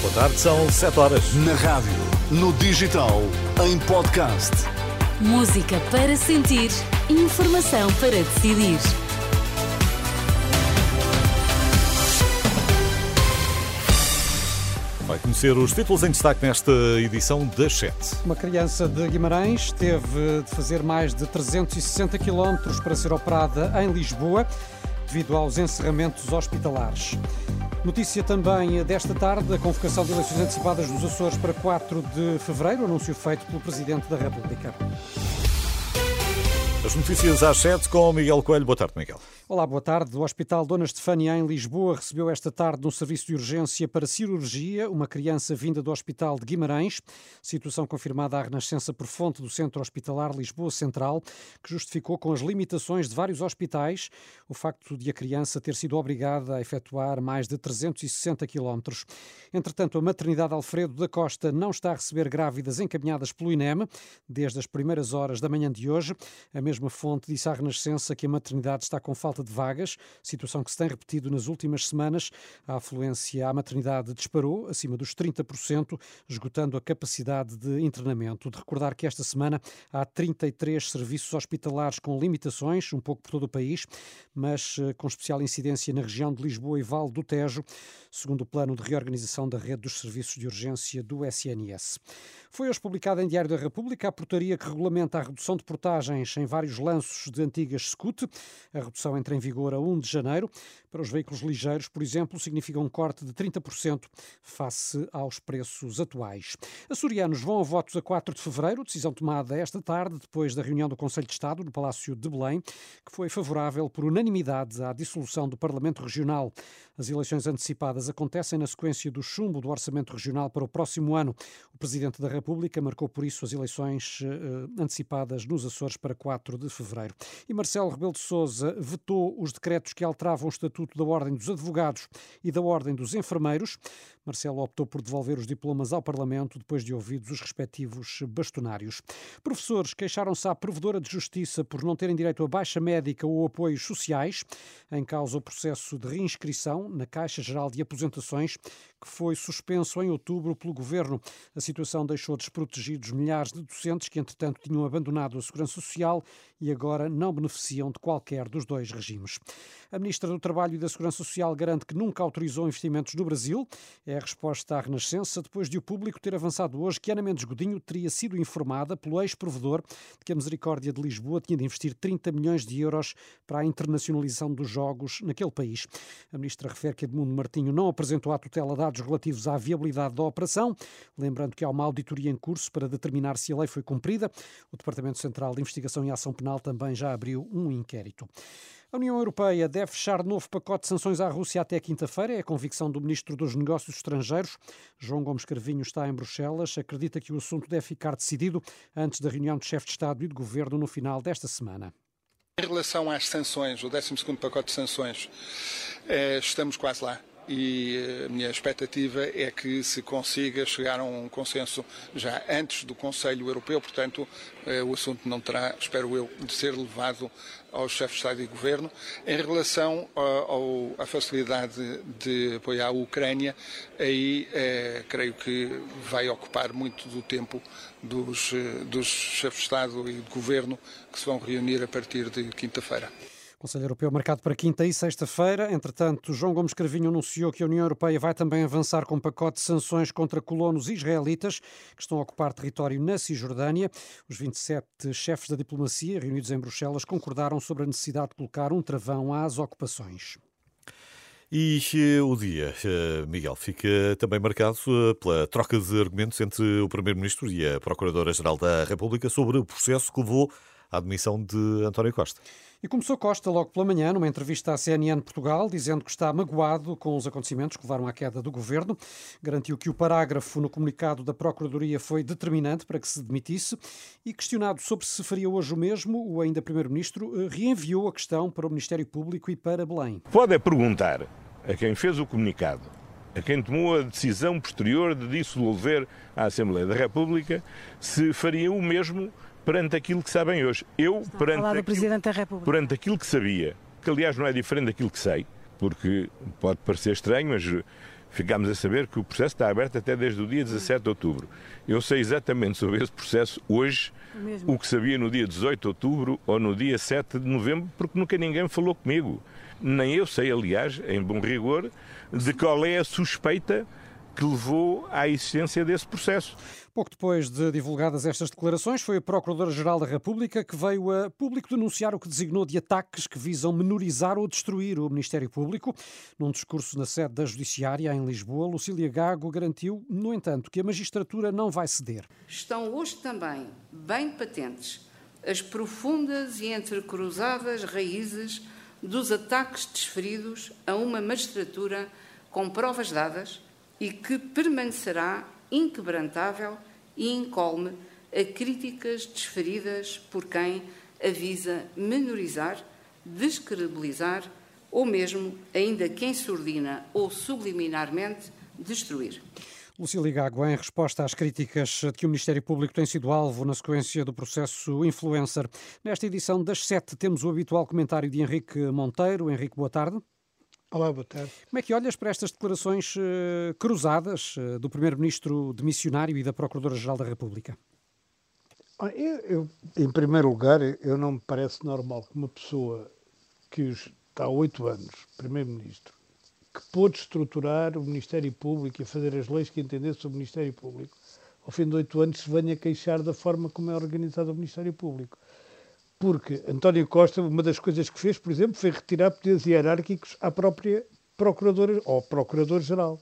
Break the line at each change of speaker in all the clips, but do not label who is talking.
Boa tarde, são 7 horas.
Na rádio, no digital, em podcast.
Música para sentir, informação para decidir.
Vai conhecer os títulos em destaque nesta edição das 7.
Uma criança de Guimarães teve de fazer mais de 360 quilómetros para ser operada em Lisboa devido aos encerramentos hospitalares. Notícia também desta tarde, a convocação de eleições antecipadas dos Açores para 4 de fevereiro, anúncio feito pelo Presidente da República.
As notícias às 7 com Miguel Coelho. Boa tarde, Miguel.
Olá, boa tarde. O Hospital Dona Estefânia, em Lisboa, recebeu esta tarde um serviço de urgência para cirurgia uma criança vinda do Hospital de Guimarães. Situação confirmada à Renascença por fonte do Centro Hospitalar Lisboa Central, que justificou com as limitações de vários hospitais o facto de a criança ter sido obrigada a efetuar mais de 360 quilómetros. Entretanto, a maternidade Alfredo da Costa não está a receber grávidas encaminhadas pelo INEM desde as primeiras horas da manhã de hoje. A mesma fonte disse à Renascença que a maternidade está com falta de vagas, situação que se tem repetido nas últimas semanas. A afluência à maternidade disparou, acima dos 30%, esgotando a capacidade de internamento. De recordar que esta semana há 33 serviços hospitalares com limitações, um pouco por todo o país, mas eh, com especial incidência na região de Lisboa e Vale do Tejo, segundo o plano de reorganização da rede dos serviços de urgência do SNS. Foi hoje publicada em Diário da República a portaria que regulamenta a redução de portagens em vários lanços de antigas SCUT. A redução entra em vigor a 1 de janeiro. Para os veículos ligeiros, por exemplo, significa um corte de 30% face aos preços atuais. Açorianos vão a votos a 4 de fevereiro, decisão tomada esta tarde, depois da reunião do Conselho de Estado no Palácio de Belém, que foi favorável por unanimidade à dissolução do Parlamento Regional. As eleições antecipadas acontecem na sequência do chumbo do Orçamento Regional para o próximo ano. O Presidente da República marcou por isso as eleições uh, antecipadas nos Açores para 4 de fevereiro. E Marcelo Rebelo de Sousa vetou os decretos que alteravam o Estatuto da Ordem dos Advogados e da Ordem dos Enfermeiros. Marcelo optou por devolver os diplomas ao Parlamento depois de ouvidos os respectivos bastonários. Professores queixaram-se à Provedora de Justiça por não terem direito a baixa médica ou apoios sociais. Em causa o processo de reinscrição na Caixa Geral de Aposentações, que foi suspenso em outubro pelo Governo. A situação deixou desprotegidos milhares de docentes que, entretanto, tinham abandonado a Segurança Social e agora não beneficiam de qualquer dos dois regimes. A Ministra do Trabalho e da Segurança Social garante que nunca autorizou investimentos no Brasil. É a resposta à Renascença, depois de o público ter avançado hoje que Ana Mendes Godinho teria sido informada pelo ex-provedor de que a Misericórdia de Lisboa tinha de investir 30 milhões de euros para a internacionalização dos jogos naquele país. A Ministra refere que Edmundo Martinho não apresentou à tutela dados relativos à viabilidade da operação, lembrando que há uma auditoria em curso para determinar se a lei foi cumprida. O Departamento Central de Investigação e Ação Penal também já abriu um inquérito. A União Europeia deve fechar novo pacote de sanções à Rússia até quinta-feira. É a convicção do Ministro dos Negócios Estrangeiros. João Gomes Carvinho está em Bruxelas. Acredita que o assunto deve ficar decidido antes da reunião de chefe de Estado e de Governo no final desta semana.
Em relação às sanções, o 12º pacote de sanções, eh, estamos quase lá e a minha expectativa é que se consiga chegar a um consenso já antes do Conselho Europeu, portanto, eh, o assunto não terá, espero eu, de ser levado aos chefes de Estado e Governo. Em relação ao, à facilidade de apoiar a Ucrânia, aí eh, creio que vai ocupar muito do tempo dos, eh, dos chefes de Estado e de Governo que se vão reunir a partir de quinta-feira.
Conselho Europeu marcado para quinta e sexta-feira. Entretanto, João Gomes Carvinho anunciou que a União Europeia vai também avançar com um pacote de sanções contra colonos israelitas que estão a ocupar território na Cisjordânia. Os 27 chefes da diplomacia reunidos em Bruxelas concordaram sobre a necessidade de colocar um travão às ocupações.
E eh, o dia, eh, Miguel, fica também marcado eh, pela troca de argumentos entre o Primeiro-Ministro e a Procuradora-Geral da República sobre o processo que levou à admissão de António Costa.
E começou Costa logo pela manhã, numa entrevista à CNN Portugal, dizendo que está magoado com os acontecimentos que levaram à queda do governo. Garantiu que o parágrafo no comunicado da Procuradoria foi determinante para que se demitisse e, questionado sobre se faria hoje o mesmo, o ainda Primeiro-Ministro reenviou a questão para o Ministério Público e para Belém.
Pode é perguntar a quem fez o comunicado, a quem tomou a decisão posterior de dissolver a Assembleia da República, se faria o mesmo perante aquilo que sabem hoje. Eu, perante aquilo,
Presidente da República.
perante aquilo que sabia, que aliás não é diferente daquilo que sei, porque pode parecer estranho, mas ficámos a saber que o processo está aberto até desde o dia 17 de outubro. Eu sei exatamente sobre esse processo hoje o que sabia no dia 18 de outubro ou no dia 7 de novembro, porque nunca ninguém falou comigo. Nem eu sei, aliás, em bom rigor, de qual é a suspeita que levou à existência desse processo.
Pouco depois de divulgadas estas declarações, foi a Procuradora-Geral da República que veio a público denunciar o que designou de ataques que visam menorizar ou destruir o Ministério Público. Num discurso na sede da Judiciária, em Lisboa, Lucília Gago garantiu, no entanto, que a magistratura não vai ceder.
Estão hoje também bem patentes as profundas e entrecruzadas raízes dos ataques desferidos a uma magistratura com provas dadas e que permanecerá inquebrantável e incólume a críticas desferidas por quem avisa menorizar, descredibilizar ou mesmo, ainda que em surdina ou subliminarmente, destruir.
Lucília Gago, em resposta às críticas de que o Ministério Público tem sido alvo na sequência do processo influencer. Nesta edição das sete temos o habitual comentário de Henrique Monteiro. Henrique, boa tarde.
Olá, boa tarde.
Como é que olhas para estas declarações uh, cruzadas uh, do Primeiro-Ministro de Missionário e da Procuradora-Geral da República?
Eu, eu, em primeiro lugar, eu não me parece normal que uma pessoa que está há oito anos, Primeiro-Ministro, que pôde estruturar o Ministério Público e fazer as leis que entendesse sobre o Ministério Público, ao fim de oito anos se venha queixar da forma como é organizado o Ministério Público porque António Costa, uma das coisas que fez, por exemplo, foi retirar poderes hierárquicos à própria Procuradora, ou Procurador-Geral.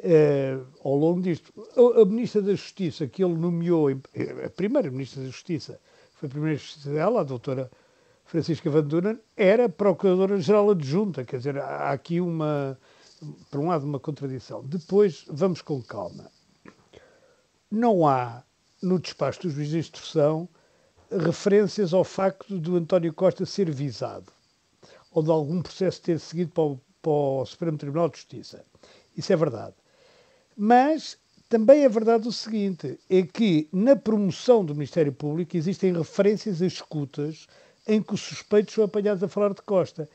Eh, ao longo disto, a, a, Ministra da Justiça, que ele nomeou, eh, a primeira Ministra da Justiça, foi a primeira Justiça dela, a doutora Francisca Van Dunen, era Procuradora-Geral Adjunta, quer dizer, há aqui uma, por um lado, uma contradição. Depois, vamos com calma. Não há, no despacho dos juízes de instrução, referências ao facto do António Costa ser visado ou de algum processo ter seguido para o, para o Supremo Tribunal de Justiça. Isso é verdade. Mas também é verdade o seguinte: é que na promoção do Ministério Público existem referências a escutas em que os suspeitos são apanhados a falar de Costa.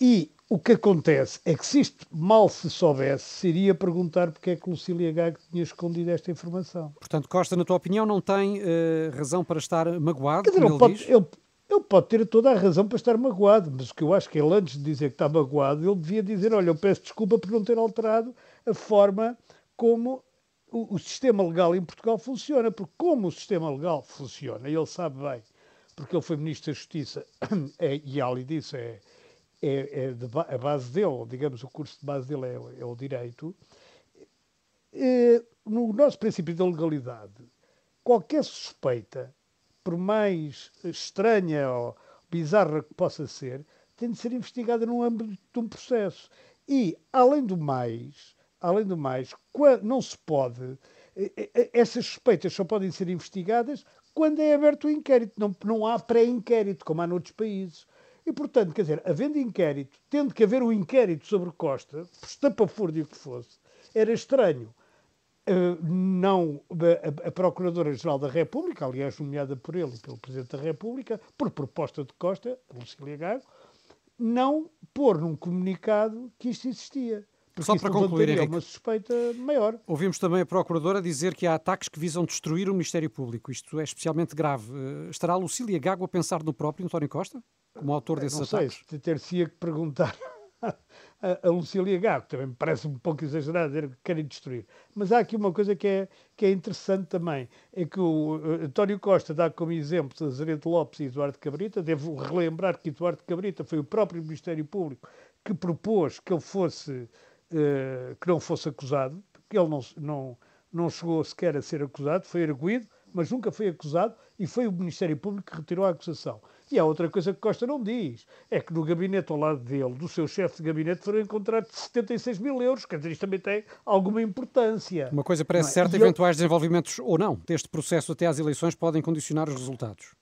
E o que acontece é que se isto mal se soubesse, seria perguntar porque é que Lucília Gago tinha escondido esta informação.
Portanto, Costa, na tua opinião, não tem uh, razão para estar magoado,
Quer dizer,
ele,
pode? Ele, ele, pode ter toda a razão para estar magoado, mas o que eu acho que ele, antes de dizer que está magoado, ele devia dizer, olha, eu peço desculpa por não ter alterado a forma como o, o sistema legal em Portugal funciona, porque como o sistema legal funciona, ele sabe bem, porque ele foi Ministro da Justiça, é, e ali disse, é é, é de, a base dele, digamos, o curso de base dele é, é o direito. No nosso princípio da legalidade, qualquer suspeita, por mais estranha ou bizarra que possa ser, tem de ser investigada no âmbito de um processo. E, além do mais, além do mais, não se pode. Essas suspeitas só podem ser investigadas quando é aberto o inquérito. Não, não há pré-inquérito, como há noutros países. E, portanto, quer dizer, havendo inquérito, tendo que haver um inquérito sobre Costa, por estapafúrdio que fosse, era estranho. Uh, não a, Procuradora-Geral da República, aliás, nomeada por ele e pelo Presidente da República, por proposta de Costa, Lucília Gago, não pôr num comunicado que isto existia.
Só para concluir, Henrique,
uma suspeita maior.
Ouvimos também a Procuradora dizer que há ataques que visam destruir o Ministério Público. Isto é especialmente grave. Uh, estará Lucília Gago a pensar no próprio António Costa? Como autor desses
não
ataques?
Sei, ter-se-ia que perguntar a, a Lucília Gago, também me parece um pouco exagerado dizer que querem destruir. Mas há aqui uma coisa que é, que é interessante também, é que o António Costa dá como exemplo Azeredo Lopes e Eduardo Cabrita, devo relembrar que Eduardo Cabrita foi o próprio Ministério Público que propôs que ele fosse, uh, que não fosse acusado, porque ele não, não, não chegou sequer a ser acusado, foi arguído, mas nunca foi acusado e foi o Ministério Público que retirou a acusação. E há outra coisa que Costa não diz, é que no gabinete ao lado dele, do seu chefe de gabinete, foram encontrados 76 mil euros. Quer dizer, isto também tem alguma importância.
Uma coisa parece é? certa, e eventuais eu... desenvolvimentos ou não deste processo até às eleições podem condicionar os resultados.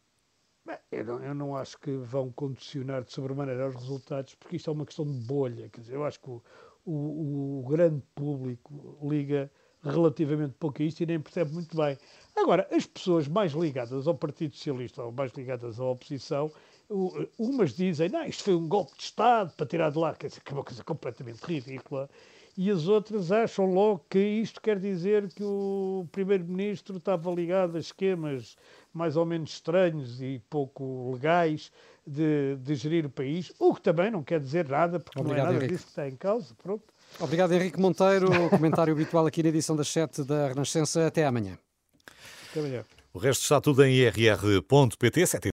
Eu não, eu não, acho que vão condicionar de sobremaneira os resultados, porque isto é uma questão de bolha. Quer dizer, eu acho que o, o, o grande público liga relativamente pouco a isto e nem percebe muito bem. Agora, as pessoas mais ligadas ao Partido Socialista ou mais ligadas à oposição, umas dizem, não, isto foi um golpe de Estado para tirar de lá, que é uma coisa completamente ridícula. e as outras acham logo que isto quer dizer que o Primeiro-Ministro estava ligado a esquemas mais ou menos estranhos e pouco legais de, de gerir o país, o que também não quer dizer nada, porque Obrigado, não é nada Henrique. disso que está em causa. Pronto.
Obrigado, Henrique Monteiro. comentário habitual aqui na edição das 7 da Renascença. Até amanhã.
Até amanhã.
O resto está tudo em irr.pt.